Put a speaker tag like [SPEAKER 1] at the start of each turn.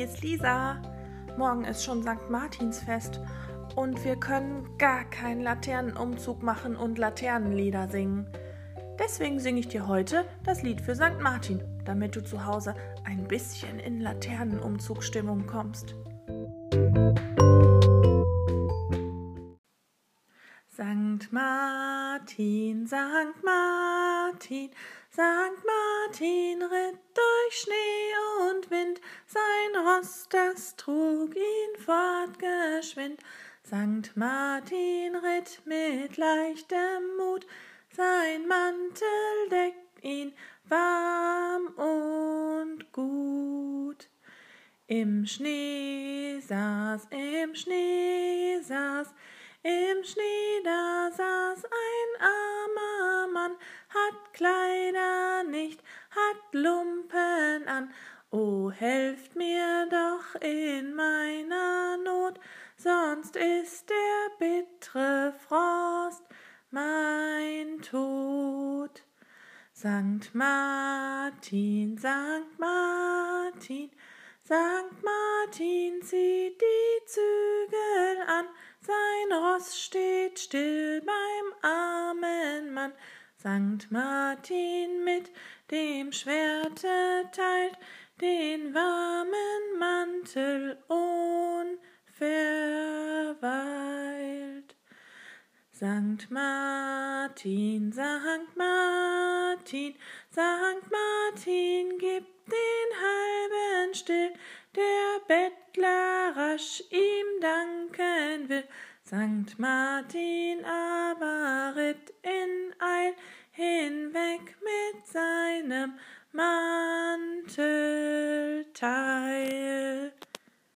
[SPEAKER 1] hier ist Lisa. Morgen ist schon St. Martinsfest und wir können gar keinen Laternenumzug machen und Laternenlieder singen. Deswegen singe ich dir heute das Lied für St. Martin, damit du zu Hause ein bisschen in Laternenumzugstimmung kommst. Sankt Martin, Sankt Martin, Sankt Martin ritt durch Schnee und Wind, sein Ross, das trug ihn fortgeschwind. Sankt Martin ritt mit leichtem Mut, sein Mantel deckt ihn warm und gut. Im Schnee saß, im Schnee saß, im Schnee da saß ein armer Mann, hat Kleider nicht, hat Lumpen an. O helft mir doch in meiner Not, sonst ist der bittre Frost mein Tod. Sankt Martin, Sankt Martin, Sankt Martin zieht die Zügel an, sein Ross steht still beim armen Mann. Sankt Martin mit dem Schwerte teilt den warmen Mantel unverweilt. Sankt Martin, Sankt Martin, Sankt Martin, gib den halben still, der Bettler rasch ihm danken will. Sankt Martin aber ritt in Eil